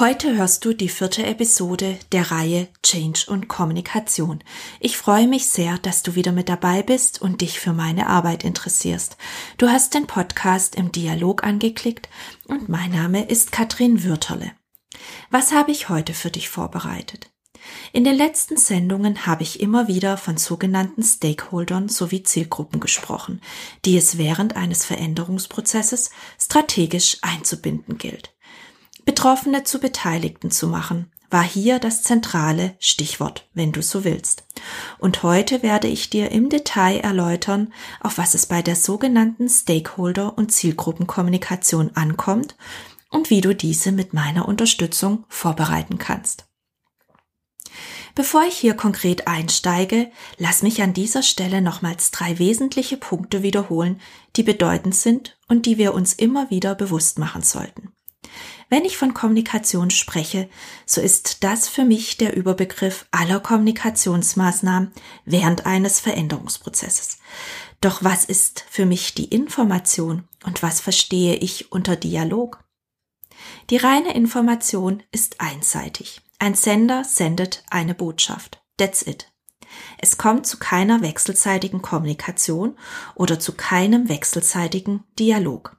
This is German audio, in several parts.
Heute hörst du die vierte Episode der Reihe Change und Kommunikation. Ich freue mich sehr, dass du wieder mit dabei bist und dich für meine Arbeit interessierst. Du hast den Podcast im Dialog angeklickt und mein Name ist Katrin Würterle. Was habe ich heute für dich vorbereitet? In den letzten Sendungen habe ich immer wieder von sogenannten Stakeholdern sowie Zielgruppen gesprochen, die es während eines Veränderungsprozesses strategisch einzubinden gilt. Betroffene zu Beteiligten zu machen, war hier das zentrale Stichwort, wenn du so willst. Und heute werde ich dir im Detail erläutern, auf was es bei der sogenannten Stakeholder- und Zielgruppenkommunikation ankommt und wie du diese mit meiner Unterstützung vorbereiten kannst. Bevor ich hier konkret einsteige, lass mich an dieser Stelle nochmals drei wesentliche Punkte wiederholen, die bedeutend sind und die wir uns immer wieder bewusst machen sollten. Wenn ich von Kommunikation spreche, so ist das für mich der Überbegriff aller Kommunikationsmaßnahmen während eines Veränderungsprozesses. Doch was ist für mich die Information und was verstehe ich unter Dialog? Die reine Information ist einseitig. Ein Sender sendet eine Botschaft. That's it. Es kommt zu keiner wechselseitigen Kommunikation oder zu keinem wechselseitigen Dialog.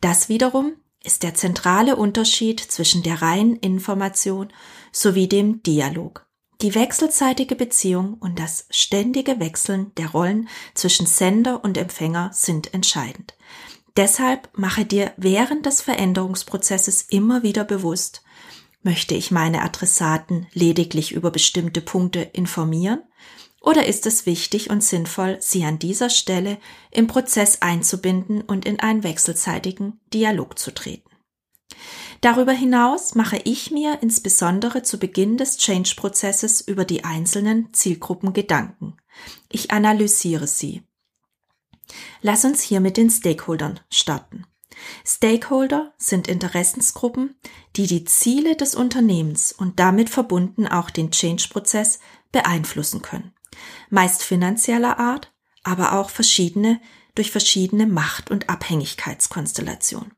Das wiederum ist der zentrale Unterschied zwischen der reinen Information sowie dem Dialog. Die wechselseitige Beziehung und das ständige Wechseln der Rollen zwischen Sender und Empfänger sind entscheidend. Deshalb mache dir während des Veränderungsprozesses immer wieder bewusst, möchte ich meine Adressaten lediglich über bestimmte Punkte informieren oder ist es wichtig und sinnvoll, sie an dieser Stelle im Prozess einzubinden und in einen wechselseitigen Dialog zu treten? Darüber hinaus mache ich mir insbesondere zu Beginn des Change-Prozesses über die einzelnen Zielgruppen Gedanken. Ich analysiere sie. Lass uns hier mit den Stakeholdern starten. Stakeholder sind Interessensgruppen, die die Ziele des Unternehmens und damit verbunden auch den Change-Prozess beeinflussen können meist finanzieller Art, aber auch verschiedene durch verschiedene Macht- und Abhängigkeitskonstellationen.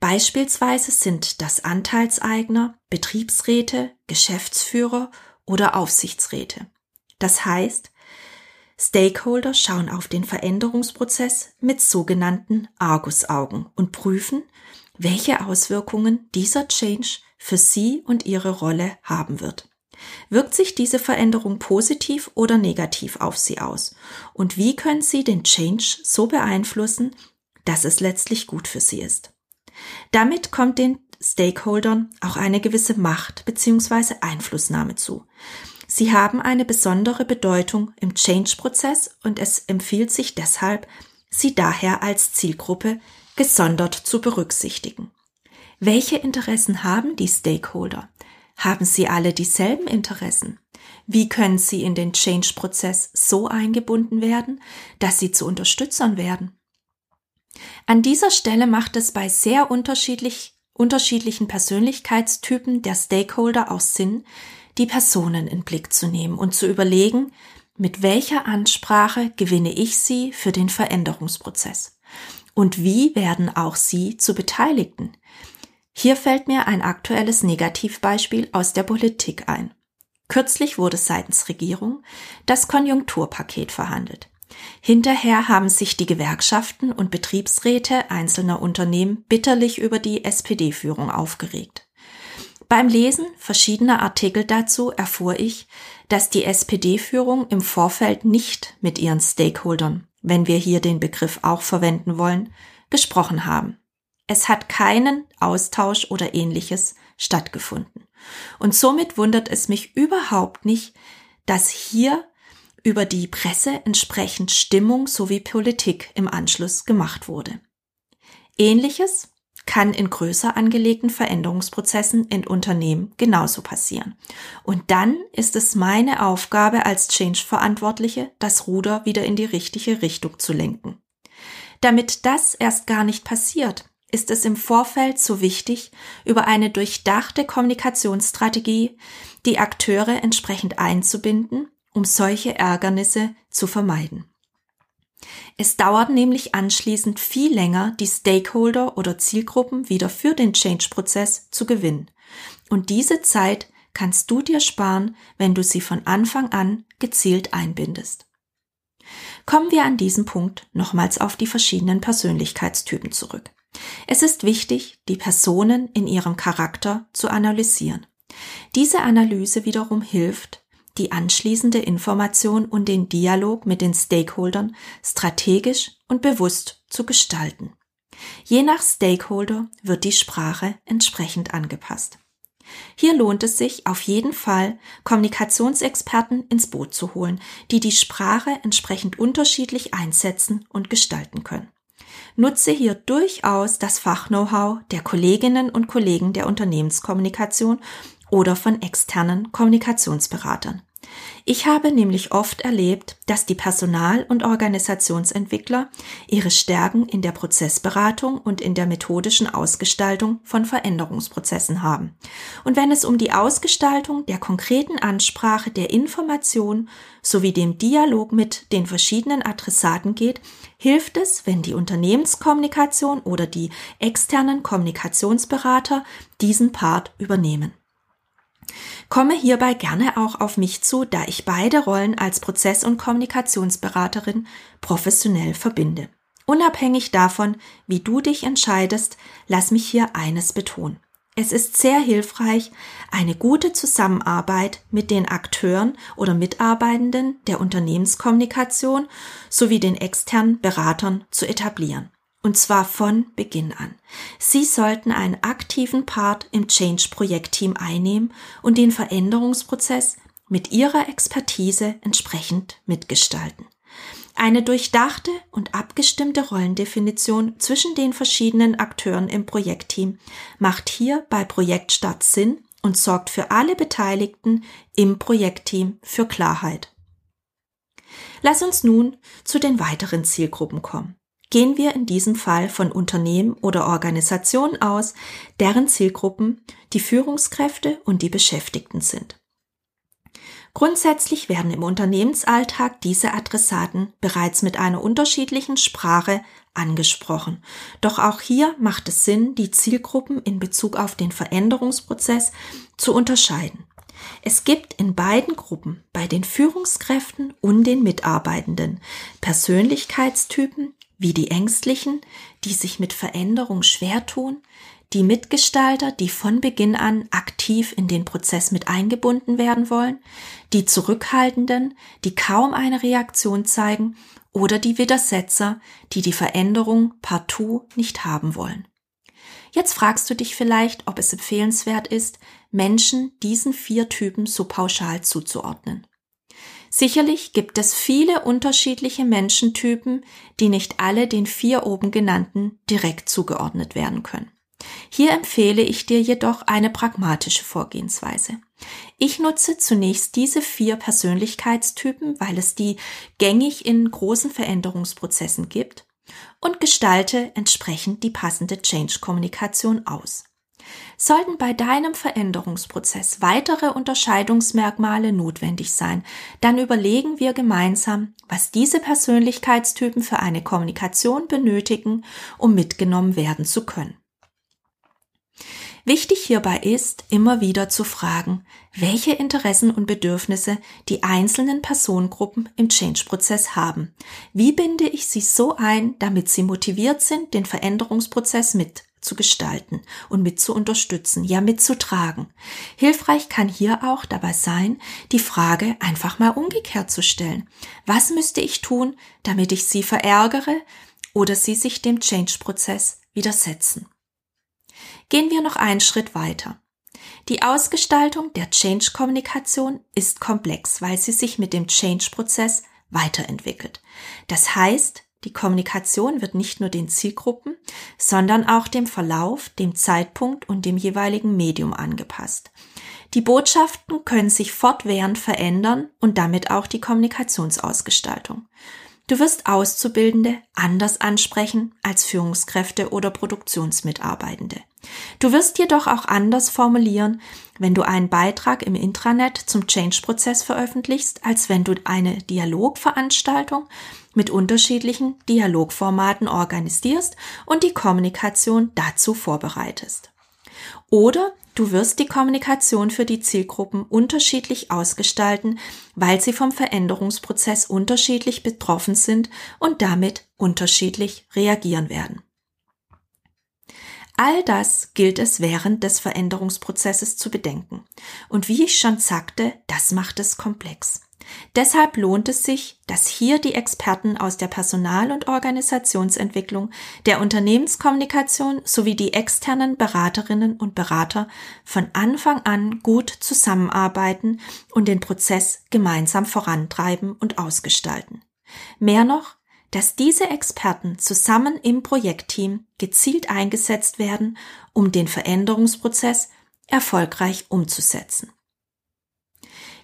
Beispielsweise sind das Anteilseigner, Betriebsräte, Geschäftsführer oder Aufsichtsräte. Das heißt, Stakeholder schauen auf den Veränderungsprozess mit sogenannten Argusaugen und prüfen, welche Auswirkungen dieser Change für sie und ihre Rolle haben wird. Wirkt sich diese Veränderung positiv oder negativ auf Sie aus? Und wie können Sie den Change so beeinflussen, dass es letztlich gut für Sie ist? Damit kommt den Stakeholdern auch eine gewisse Macht bzw. Einflussnahme zu. Sie haben eine besondere Bedeutung im Change-Prozess und es empfiehlt sich deshalb, sie daher als Zielgruppe gesondert zu berücksichtigen. Welche Interessen haben die Stakeholder? Haben sie alle dieselben Interessen? Wie können sie in den Change-Prozess so eingebunden werden, dass sie zu Unterstützern werden? An dieser Stelle macht es bei sehr unterschiedlich, unterschiedlichen Persönlichkeitstypen der Stakeholder auch Sinn, die Personen in Blick zu nehmen und zu überlegen, mit welcher Ansprache gewinne ich sie für den Veränderungsprozess? Und wie werden auch sie zu Beteiligten? Hier fällt mir ein aktuelles Negativbeispiel aus der Politik ein. Kürzlich wurde seitens Regierung das Konjunkturpaket verhandelt. Hinterher haben sich die Gewerkschaften und Betriebsräte einzelner Unternehmen bitterlich über die SPD-Führung aufgeregt. Beim Lesen verschiedener Artikel dazu erfuhr ich, dass die SPD-Führung im Vorfeld nicht mit ihren Stakeholdern, wenn wir hier den Begriff auch verwenden wollen, gesprochen haben. Es hat keinen Austausch oder ähnliches stattgefunden. Und somit wundert es mich überhaupt nicht, dass hier über die Presse entsprechend Stimmung sowie Politik im Anschluss gemacht wurde. Ähnliches kann in größer angelegten Veränderungsprozessen in Unternehmen genauso passieren. Und dann ist es meine Aufgabe als Change-Verantwortliche, das Ruder wieder in die richtige Richtung zu lenken. Damit das erst gar nicht passiert, ist es im Vorfeld so wichtig, über eine durchdachte Kommunikationsstrategie die Akteure entsprechend einzubinden, um solche Ärgernisse zu vermeiden. Es dauert nämlich anschließend viel länger, die Stakeholder oder Zielgruppen wieder für den Change-Prozess zu gewinnen. Und diese Zeit kannst du dir sparen, wenn du sie von Anfang an gezielt einbindest. Kommen wir an diesem Punkt nochmals auf die verschiedenen Persönlichkeitstypen zurück. Es ist wichtig, die Personen in ihrem Charakter zu analysieren. Diese Analyse wiederum hilft, die anschließende Information und den Dialog mit den Stakeholdern strategisch und bewusst zu gestalten. Je nach Stakeholder wird die Sprache entsprechend angepasst. Hier lohnt es sich auf jeden Fall, Kommunikationsexperten ins Boot zu holen, die die Sprache entsprechend unterschiedlich einsetzen und gestalten können. Nutze hier durchaus das Fachknow-how der Kolleginnen und Kollegen der Unternehmenskommunikation oder von externen Kommunikationsberatern. Ich habe nämlich oft erlebt, dass die Personal- und Organisationsentwickler ihre Stärken in der Prozessberatung und in der methodischen Ausgestaltung von Veränderungsprozessen haben. Und wenn es um die Ausgestaltung der konkreten Ansprache der Information sowie dem Dialog mit den verschiedenen Adressaten geht, hilft es, wenn die Unternehmenskommunikation oder die externen Kommunikationsberater diesen Part übernehmen. Komme hierbei gerne auch auf mich zu, da ich beide Rollen als Prozess- und Kommunikationsberaterin professionell verbinde. Unabhängig davon, wie du dich entscheidest, lass mich hier eines betonen. Es ist sehr hilfreich, eine gute Zusammenarbeit mit den Akteuren oder Mitarbeitenden der Unternehmenskommunikation sowie den externen Beratern zu etablieren. Und zwar von Beginn an. Sie sollten einen aktiven Part im Change-Projektteam einnehmen und den Veränderungsprozess mit ihrer Expertise entsprechend mitgestalten. Eine durchdachte und abgestimmte Rollendefinition zwischen den verschiedenen Akteuren im Projektteam macht hier bei Projektstart Sinn und sorgt für alle Beteiligten im Projektteam für Klarheit. Lass uns nun zu den weiteren Zielgruppen kommen gehen wir in diesem Fall von Unternehmen oder Organisationen aus, deren Zielgruppen die Führungskräfte und die Beschäftigten sind. Grundsätzlich werden im Unternehmensalltag diese Adressaten bereits mit einer unterschiedlichen Sprache angesprochen. Doch auch hier macht es Sinn, die Zielgruppen in Bezug auf den Veränderungsprozess zu unterscheiden. Es gibt in beiden Gruppen, bei den Führungskräften und den Mitarbeitenden, Persönlichkeitstypen, wie die Ängstlichen, die sich mit Veränderung schwer tun, die Mitgestalter, die von Beginn an aktiv in den Prozess mit eingebunden werden wollen, die Zurückhaltenden, die kaum eine Reaktion zeigen, oder die Widersetzer, die die Veränderung partout nicht haben wollen. Jetzt fragst du dich vielleicht, ob es empfehlenswert ist, Menschen diesen vier Typen so pauschal zuzuordnen. Sicherlich gibt es viele unterschiedliche Menschentypen, die nicht alle den vier oben genannten direkt zugeordnet werden können. Hier empfehle ich dir jedoch eine pragmatische Vorgehensweise. Ich nutze zunächst diese vier Persönlichkeitstypen, weil es die gängig in großen Veränderungsprozessen gibt und gestalte entsprechend die passende Change-Kommunikation aus. Sollten bei deinem Veränderungsprozess weitere Unterscheidungsmerkmale notwendig sein, dann überlegen wir gemeinsam, was diese Persönlichkeitstypen für eine Kommunikation benötigen, um mitgenommen werden zu können. Wichtig hierbei ist, immer wieder zu fragen, welche Interessen und Bedürfnisse die einzelnen Personengruppen im Change-Prozess haben. Wie binde ich sie so ein, damit sie motiviert sind, den Veränderungsprozess mit zu gestalten und mit zu unterstützen, ja mitzutragen. Hilfreich kann hier auch dabei sein, die Frage einfach mal umgekehrt zu stellen. Was müsste ich tun, damit ich sie verärgere oder sie sich dem Change-Prozess widersetzen? Gehen wir noch einen Schritt weiter. Die Ausgestaltung der Change-Kommunikation ist komplex, weil sie sich mit dem Change-Prozess weiterentwickelt. Das heißt, die Kommunikation wird nicht nur den Zielgruppen, sondern auch dem Verlauf, dem Zeitpunkt und dem jeweiligen Medium angepasst. Die Botschaften können sich fortwährend verändern und damit auch die Kommunikationsausgestaltung. Du wirst Auszubildende anders ansprechen als Führungskräfte oder Produktionsmitarbeitende. Du wirst jedoch auch anders formulieren, wenn du einen Beitrag im Intranet zum Change-Prozess veröffentlichst, als wenn du eine Dialogveranstaltung mit unterschiedlichen Dialogformaten organisierst und die Kommunikation dazu vorbereitest. Oder du wirst die Kommunikation für die Zielgruppen unterschiedlich ausgestalten, weil sie vom Veränderungsprozess unterschiedlich betroffen sind und damit unterschiedlich reagieren werden. All das gilt es während des Veränderungsprozesses zu bedenken. Und wie ich schon sagte, das macht es komplex. Deshalb lohnt es sich, dass hier die Experten aus der Personal- und Organisationsentwicklung, der Unternehmenskommunikation sowie die externen Beraterinnen und Berater von Anfang an gut zusammenarbeiten und den Prozess gemeinsam vorantreiben und ausgestalten. Mehr noch, dass diese Experten zusammen im Projektteam gezielt eingesetzt werden, um den Veränderungsprozess erfolgreich umzusetzen.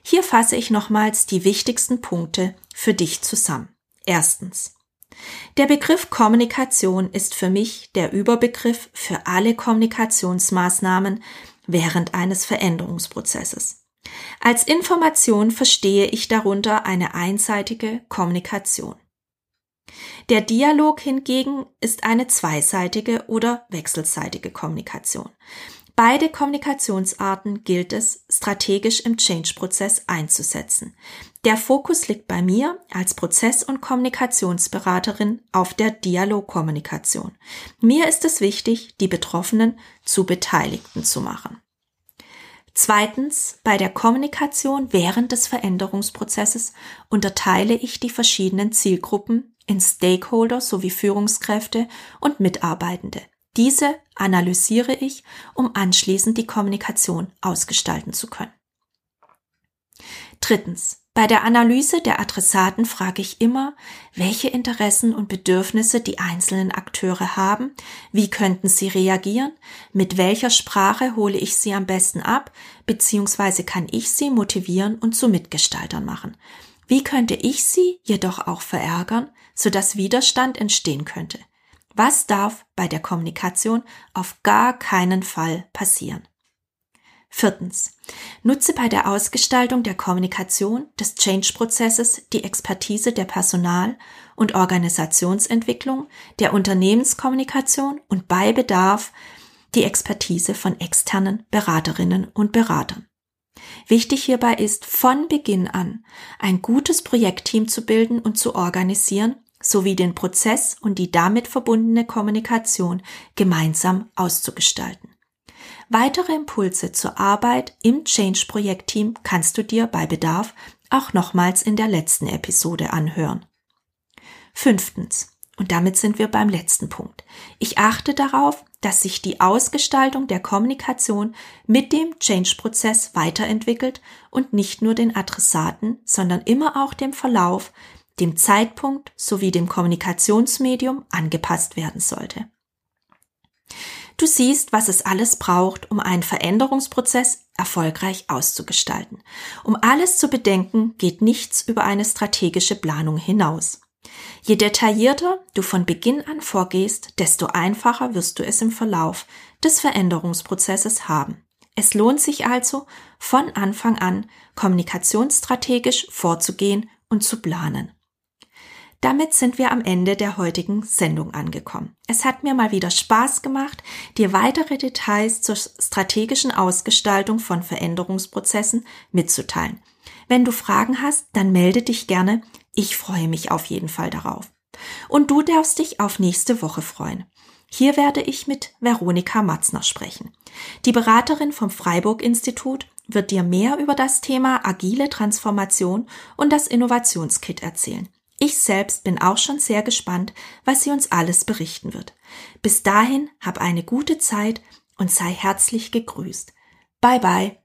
Hier fasse ich nochmals die wichtigsten Punkte für dich zusammen. Erstens. Der Begriff Kommunikation ist für mich der Überbegriff für alle Kommunikationsmaßnahmen während eines Veränderungsprozesses. Als Information verstehe ich darunter eine einseitige Kommunikation. Der Dialog hingegen ist eine zweiseitige oder wechselseitige Kommunikation. Beide Kommunikationsarten gilt es strategisch im Change-Prozess einzusetzen. Der Fokus liegt bei mir als Prozess- und Kommunikationsberaterin auf der Dialogkommunikation. Mir ist es wichtig, die Betroffenen zu Beteiligten zu machen. Zweitens, bei der Kommunikation während des Veränderungsprozesses unterteile ich die verschiedenen Zielgruppen in Stakeholder sowie Führungskräfte und Mitarbeitende. Diese analysiere ich, um anschließend die Kommunikation ausgestalten zu können. Drittens. Bei der Analyse der Adressaten frage ich immer, welche Interessen und Bedürfnisse die einzelnen Akteure haben, wie könnten sie reagieren, mit welcher Sprache hole ich sie am besten ab, beziehungsweise kann ich sie motivieren und zu Mitgestaltern machen. Wie könnte ich sie jedoch auch verärgern, sodass Widerstand entstehen könnte? Was darf bei der Kommunikation auf gar keinen Fall passieren? Viertens. Nutze bei der Ausgestaltung der Kommunikation des Change-Prozesses die Expertise der Personal- und Organisationsentwicklung, der Unternehmenskommunikation und bei Bedarf die Expertise von externen Beraterinnen und Beratern. Wichtig hierbei ist, von Beginn an ein gutes Projektteam zu bilden und zu organisieren, sowie den Prozess und die damit verbundene Kommunikation gemeinsam auszugestalten. Weitere Impulse zur Arbeit im Change-Projektteam kannst du dir bei Bedarf auch nochmals in der letzten Episode anhören. Fünftens. Und damit sind wir beim letzten Punkt. Ich achte darauf, dass sich die Ausgestaltung der Kommunikation mit dem Change-Prozess weiterentwickelt und nicht nur den Adressaten, sondern immer auch dem Verlauf, dem Zeitpunkt sowie dem Kommunikationsmedium angepasst werden sollte. Du siehst, was es alles braucht, um einen Veränderungsprozess erfolgreich auszugestalten. Um alles zu bedenken, geht nichts über eine strategische Planung hinaus. Je detaillierter du von Beginn an vorgehst, desto einfacher wirst du es im Verlauf des Veränderungsprozesses haben. Es lohnt sich also, von Anfang an kommunikationsstrategisch vorzugehen und zu planen. Damit sind wir am Ende der heutigen Sendung angekommen. Es hat mir mal wieder Spaß gemacht, dir weitere Details zur strategischen Ausgestaltung von Veränderungsprozessen mitzuteilen. Wenn du Fragen hast, dann melde dich gerne. Ich freue mich auf jeden Fall darauf. Und du darfst dich auf nächste Woche freuen. Hier werde ich mit Veronika Matzner sprechen. Die Beraterin vom Freiburg Institut wird dir mehr über das Thema agile Transformation und das Innovationskit erzählen. Ich selbst bin auch schon sehr gespannt, was sie uns alles berichten wird. Bis dahin hab eine gute Zeit und sei herzlich gegrüßt. Bye bye.